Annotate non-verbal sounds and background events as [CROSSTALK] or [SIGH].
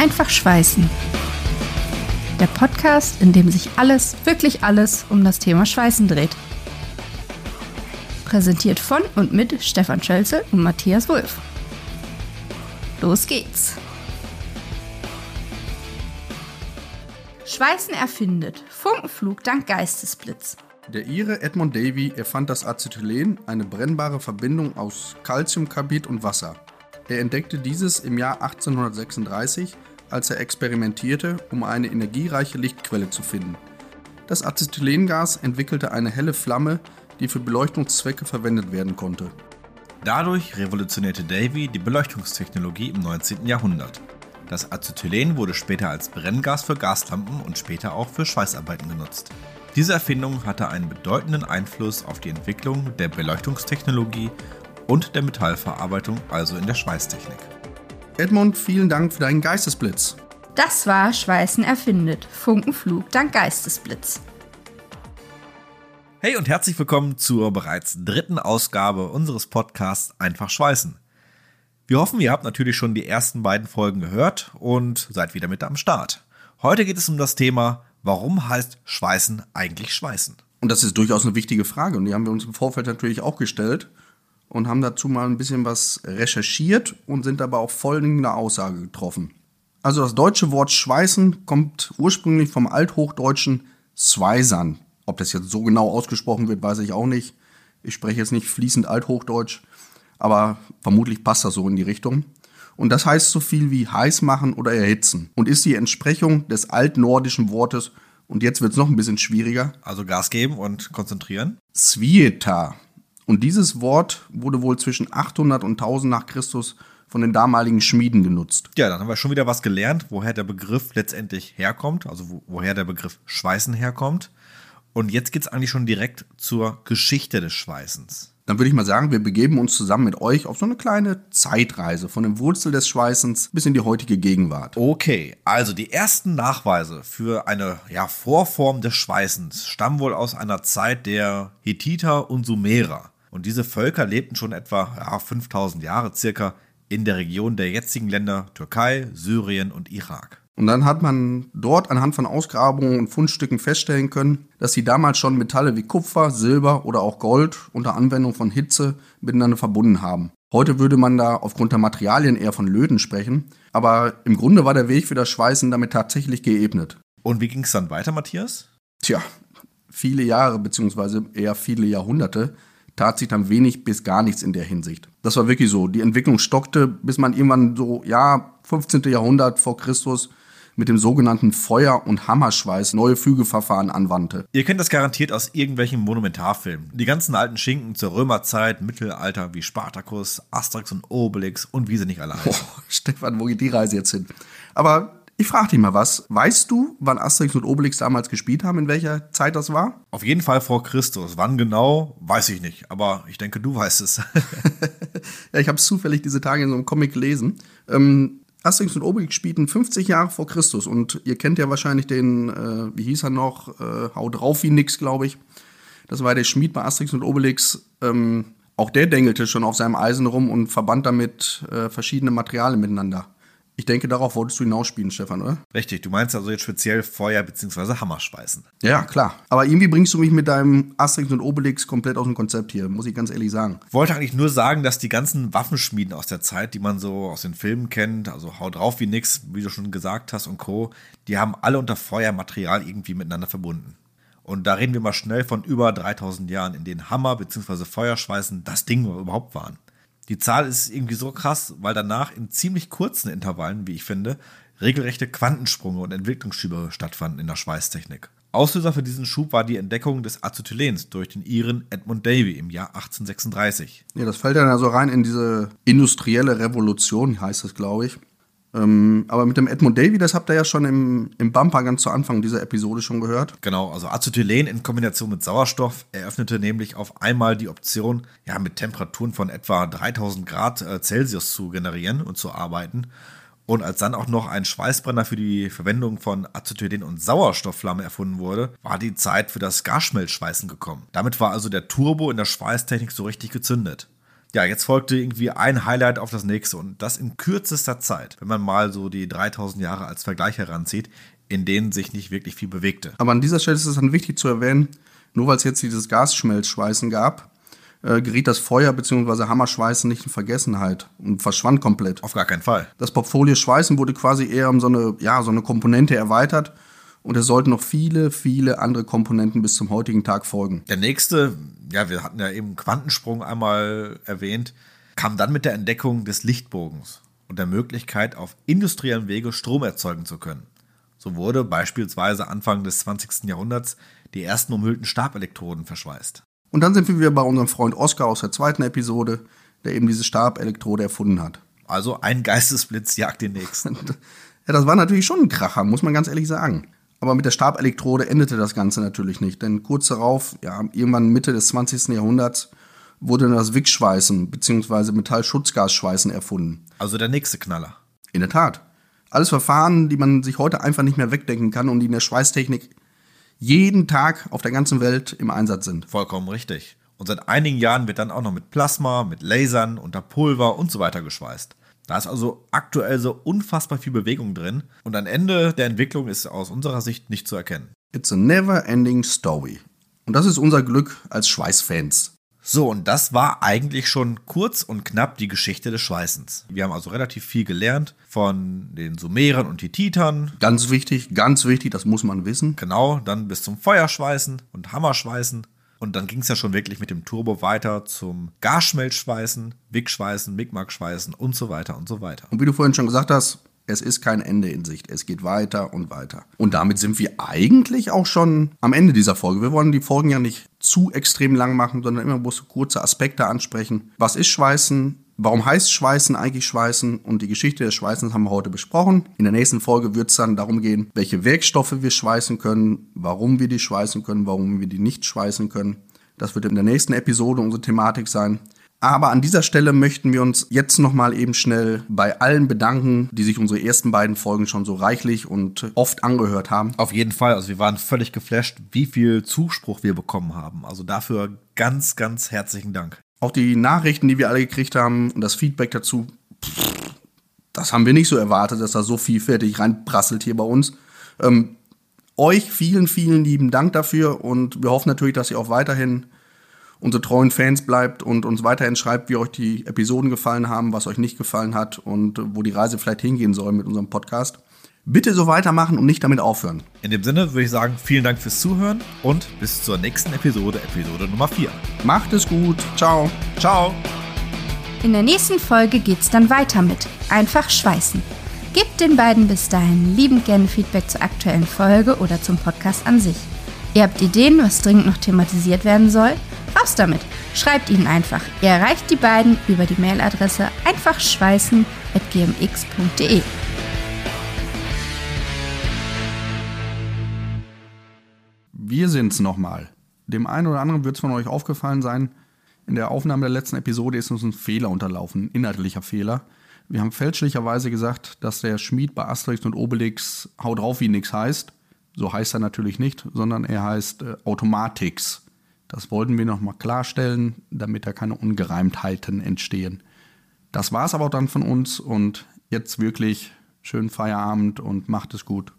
Einfach Schweißen. Der Podcast, in dem sich alles, wirklich alles um das Thema Schweißen dreht. Präsentiert von und mit Stefan Schölze und Matthias Wulff. Los geht's! Schweißen erfindet. Funkenflug dank Geistesblitz. Der Ire Edmund Davy erfand das Acetylen, eine brennbare Verbindung aus Calciumcarbid und Wasser. Er entdeckte dieses im Jahr 1836, als er experimentierte, um eine energiereiche Lichtquelle zu finden. Das Acetylengas entwickelte eine helle Flamme, die für Beleuchtungszwecke verwendet werden konnte. Dadurch revolutionierte Davy die Beleuchtungstechnologie im 19. Jahrhundert. Das Acetylen wurde später als Brenngas für Gaslampen und später auch für Schweißarbeiten genutzt. Diese Erfindung hatte einen bedeutenden Einfluss auf die Entwicklung der Beleuchtungstechnologie und der Metallverarbeitung, also in der Schweißtechnik. Edmund, vielen Dank für deinen Geistesblitz. Das war Schweißen erfindet. Funkenflug dank Geistesblitz. Hey und herzlich willkommen zur bereits dritten Ausgabe unseres Podcasts Einfach Schweißen. Wir hoffen, ihr habt natürlich schon die ersten beiden Folgen gehört und seid wieder mit am Start. Heute geht es um das Thema, warum heißt Schweißen eigentlich Schweißen? Und das ist durchaus eine wichtige Frage und die haben wir uns im Vorfeld natürlich auch gestellt und haben dazu mal ein bisschen was recherchiert und sind dabei auf folgende Aussage getroffen. Also das deutsche Wort Schweißen kommt ursprünglich vom althochdeutschen Zweisern. Ob das jetzt so genau ausgesprochen wird, weiß ich auch nicht. Ich spreche jetzt nicht fließend althochdeutsch aber vermutlich passt das so in die Richtung. Und das heißt so viel wie heiß machen oder erhitzen und ist die Entsprechung des altnordischen Wortes, und jetzt wird es noch ein bisschen schwieriger. Also Gas geben und konzentrieren. Svieta. Und dieses Wort wurde wohl zwischen 800 und 1000 nach Christus von den damaligen Schmieden genutzt. Ja, dann haben wir schon wieder was gelernt, woher der Begriff letztendlich herkommt, also wo, woher der Begriff Schweißen herkommt. Und jetzt geht es eigentlich schon direkt zur Geschichte des Schweißens dann würde ich mal sagen, wir begeben uns zusammen mit euch auf so eine kleine Zeitreise von dem Wurzel des Schweißens bis in die heutige Gegenwart. Okay, also die ersten Nachweise für eine ja, Vorform des Schweißens stammen wohl aus einer Zeit der Hethiter und Sumerer. Und diese Völker lebten schon etwa ja, 5000 Jahre circa in der Region der jetzigen Länder Türkei, Syrien und Irak. Und dann hat man dort anhand von Ausgrabungen und Fundstücken feststellen können, dass sie damals schon Metalle wie Kupfer, Silber oder auch Gold unter Anwendung von Hitze miteinander verbunden haben. Heute würde man da aufgrund der Materialien eher von Löten sprechen, aber im Grunde war der Weg für das Schweißen damit tatsächlich geebnet. Und wie ging es dann weiter, Matthias? Tja, viele Jahre bzw. eher viele Jahrhunderte tat sich dann wenig bis gar nichts in der Hinsicht. Das war wirklich so. Die Entwicklung stockte, bis man irgendwann so, ja, 15. Jahrhundert vor Christus mit dem sogenannten Feuer- und Hammerschweiß neue Fügeverfahren anwandte. Ihr kennt das garantiert aus irgendwelchen Monumentarfilmen. Die ganzen alten Schinken zur Römerzeit, Mittelalter wie Spartacus, Asterix und Obelix und wie sie nicht alle heißen. Oh, Stefan, wo geht die Reise jetzt hin? Aber ich frage dich mal was. Weißt du, wann Asterix und Obelix damals gespielt haben, in welcher Zeit das war? Auf jeden Fall vor Christus. Wann genau, weiß ich nicht. Aber ich denke, du weißt es. [LAUGHS] ja, ich habe zufällig diese Tage in so einem Comic gelesen. Ähm, Asterix und Obelix spielten 50 Jahre vor Christus und ihr kennt ja wahrscheinlich den, äh, wie hieß er noch, äh, Hau drauf wie nix, glaube ich. Das war der Schmied bei Asterix und Obelix. Ähm, auch der dengelte schon auf seinem Eisen rum und verband damit äh, verschiedene Materialien miteinander. Ich denke, darauf wolltest du hinausspielen, Stefan, oder? Richtig, du meinst also jetzt speziell Feuer- bzw. Hammerspeisen. Ja, klar. Aber irgendwie bringst du mich mit deinem Asterix und Obelix komplett aus dem Konzept hier, muss ich ganz ehrlich sagen. Ich wollte eigentlich nur sagen, dass die ganzen Waffenschmieden aus der Zeit, die man so aus den Filmen kennt, also Hau drauf wie nix, wie du schon gesagt hast und Co., die haben alle unter Feuermaterial irgendwie miteinander verbunden. Und da reden wir mal schnell von über 3000 Jahren, in denen Hammer bzw. Feuerschweißen das Ding überhaupt waren. Die Zahl ist irgendwie so krass, weil danach in ziemlich kurzen Intervallen, wie ich finde, regelrechte Quantensprünge und Entwicklungsschübe stattfanden in der Schweißtechnik. Auslöser für diesen Schub war die Entdeckung des Acetylens durch den Iren Edmund Davy im Jahr 1836. Ja, das fällt dann also rein in diese industrielle Revolution, heißt es, glaube ich. Ähm, aber mit dem Edmund Davy, das habt ihr ja schon im, im Bumper ganz zu Anfang dieser Episode schon gehört. Genau, also Acetylen in Kombination mit Sauerstoff eröffnete nämlich auf einmal die Option, ja, mit Temperaturen von etwa 3000 Grad äh, Celsius zu generieren und zu arbeiten. Und als dann auch noch ein Schweißbrenner für die Verwendung von Acetylen und Sauerstoffflamme erfunden wurde, war die Zeit für das Gasschmelzschweißen gekommen. Damit war also der Turbo in der Schweißtechnik so richtig gezündet. Ja, jetzt folgte irgendwie ein Highlight auf das nächste und das in kürzester Zeit, wenn man mal so die 3000 Jahre als Vergleich heranzieht, in denen sich nicht wirklich viel bewegte. Aber an dieser Stelle ist es dann wichtig zu erwähnen, nur weil es jetzt dieses Gasschmelzschweißen gab, äh, geriet das Feuer bzw. Hammerschweißen nicht in Vergessenheit und verschwand komplett. Auf gar keinen Fall. Das Portfolio Schweißen wurde quasi eher um so eine, ja, so eine Komponente erweitert und es sollten noch viele, viele andere Komponenten bis zum heutigen Tag folgen. Der nächste, ja, wir hatten ja eben Quantensprung einmal erwähnt, kam dann mit der Entdeckung des Lichtbogens und der Möglichkeit, auf industriellem Wege Strom erzeugen zu können. So wurde beispielsweise Anfang des 20. Jahrhunderts die ersten umhüllten Stabelektroden verschweißt. Und dann sind wir wieder bei unserem Freund Oscar aus der zweiten Episode, der eben diese Stabelektrode erfunden hat. Also ein Geistesblitz jagt den nächsten. [LAUGHS] ja, das war natürlich schon ein Kracher, muss man ganz ehrlich sagen. Aber mit der Stabelektrode endete das Ganze natürlich nicht, denn kurz darauf, ja, irgendwann Mitte des 20. Jahrhunderts, wurde das Wickschweißen bzw. Metallschutzgasschweißen erfunden. Also der nächste Knaller. In der Tat. Alles Verfahren, die man sich heute einfach nicht mehr wegdenken kann und die in der Schweißtechnik jeden Tag auf der ganzen Welt im Einsatz sind. Vollkommen richtig. Und seit einigen Jahren wird dann auch noch mit Plasma, mit Lasern, unter Pulver und so weiter geschweißt. Da ist also aktuell so unfassbar viel Bewegung drin und ein Ende der Entwicklung ist aus unserer Sicht nicht zu erkennen. It's a never ending story. Und das ist unser Glück als Schweißfans. So, und das war eigentlich schon kurz und knapp die Geschichte des Schweißens. Wir haben also relativ viel gelernt von den Sumerern und Hittitern. Ganz wichtig, ganz wichtig, das muss man wissen. Genau, dann bis zum Feuerschweißen und Hammerschweißen. Und dann ging es ja schon wirklich mit dem Turbo weiter zum Gasschmelzschweißen, Wickschweißen, Micmac-Schweißen und so weiter und so weiter. Und wie du vorhin schon gesagt hast, es ist kein Ende in Sicht. Es geht weiter und weiter. Und damit sind wir eigentlich auch schon am Ende dieser Folge. Wir wollen die Folgen ja nicht zu extrem lang machen, sondern immer bloß kurze Aspekte ansprechen. Was ist Schweißen? Warum heißt Schweißen eigentlich Schweißen? Und die Geschichte des Schweißens haben wir heute besprochen. In der nächsten Folge wird es dann darum gehen, welche Werkstoffe wir schweißen können, warum wir die schweißen können, warum wir die nicht schweißen können. Das wird in der nächsten Episode unsere Thematik sein. Aber an dieser Stelle möchten wir uns jetzt nochmal eben schnell bei allen bedanken, die sich unsere ersten beiden Folgen schon so reichlich und oft angehört haben. Auf jeden Fall. Also wir waren völlig geflasht, wie viel Zuspruch wir bekommen haben. Also dafür ganz, ganz herzlichen Dank. Auch die Nachrichten, die wir alle gekriegt haben und das Feedback dazu, das haben wir nicht so erwartet, dass da so vielfältig reinprasselt hier bei uns. Ähm, euch vielen, vielen lieben Dank dafür und wir hoffen natürlich, dass ihr auch weiterhin unsere treuen Fans bleibt und uns weiterhin schreibt, wie euch die Episoden gefallen haben, was euch nicht gefallen hat und wo die Reise vielleicht hingehen soll mit unserem Podcast. Bitte so weitermachen und nicht damit aufhören. In dem Sinne würde ich sagen, vielen Dank fürs Zuhören und bis zur nächsten Episode, Episode Nummer 4. Macht es gut. Ciao. Ciao. In der nächsten Folge geht's dann weiter mit Einfach schweißen. Gebt den beiden bis dahin liebend gerne Feedback zur aktuellen Folge oder zum Podcast an sich. Ihr habt Ideen, was dringend noch thematisiert werden soll? Raus damit! Schreibt ihnen einfach. Ihr erreicht die beiden über die Mailadresse einfachschweißen.gmx.de. Wir sind's nochmal. Dem einen oder anderen wird es von euch aufgefallen sein, in der Aufnahme der letzten Episode ist uns ein Fehler unterlaufen, ein inhaltlicher Fehler. Wir haben fälschlicherweise gesagt, dass der Schmied bei Asterix und Obelix Hau drauf wie nix heißt. So heißt er natürlich nicht, sondern er heißt äh, Automatix. Das wollten wir nochmal klarstellen, damit da keine Ungereimtheiten entstehen. Das war es aber dann von uns und jetzt wirklich schönen Feierabend und macht es gut.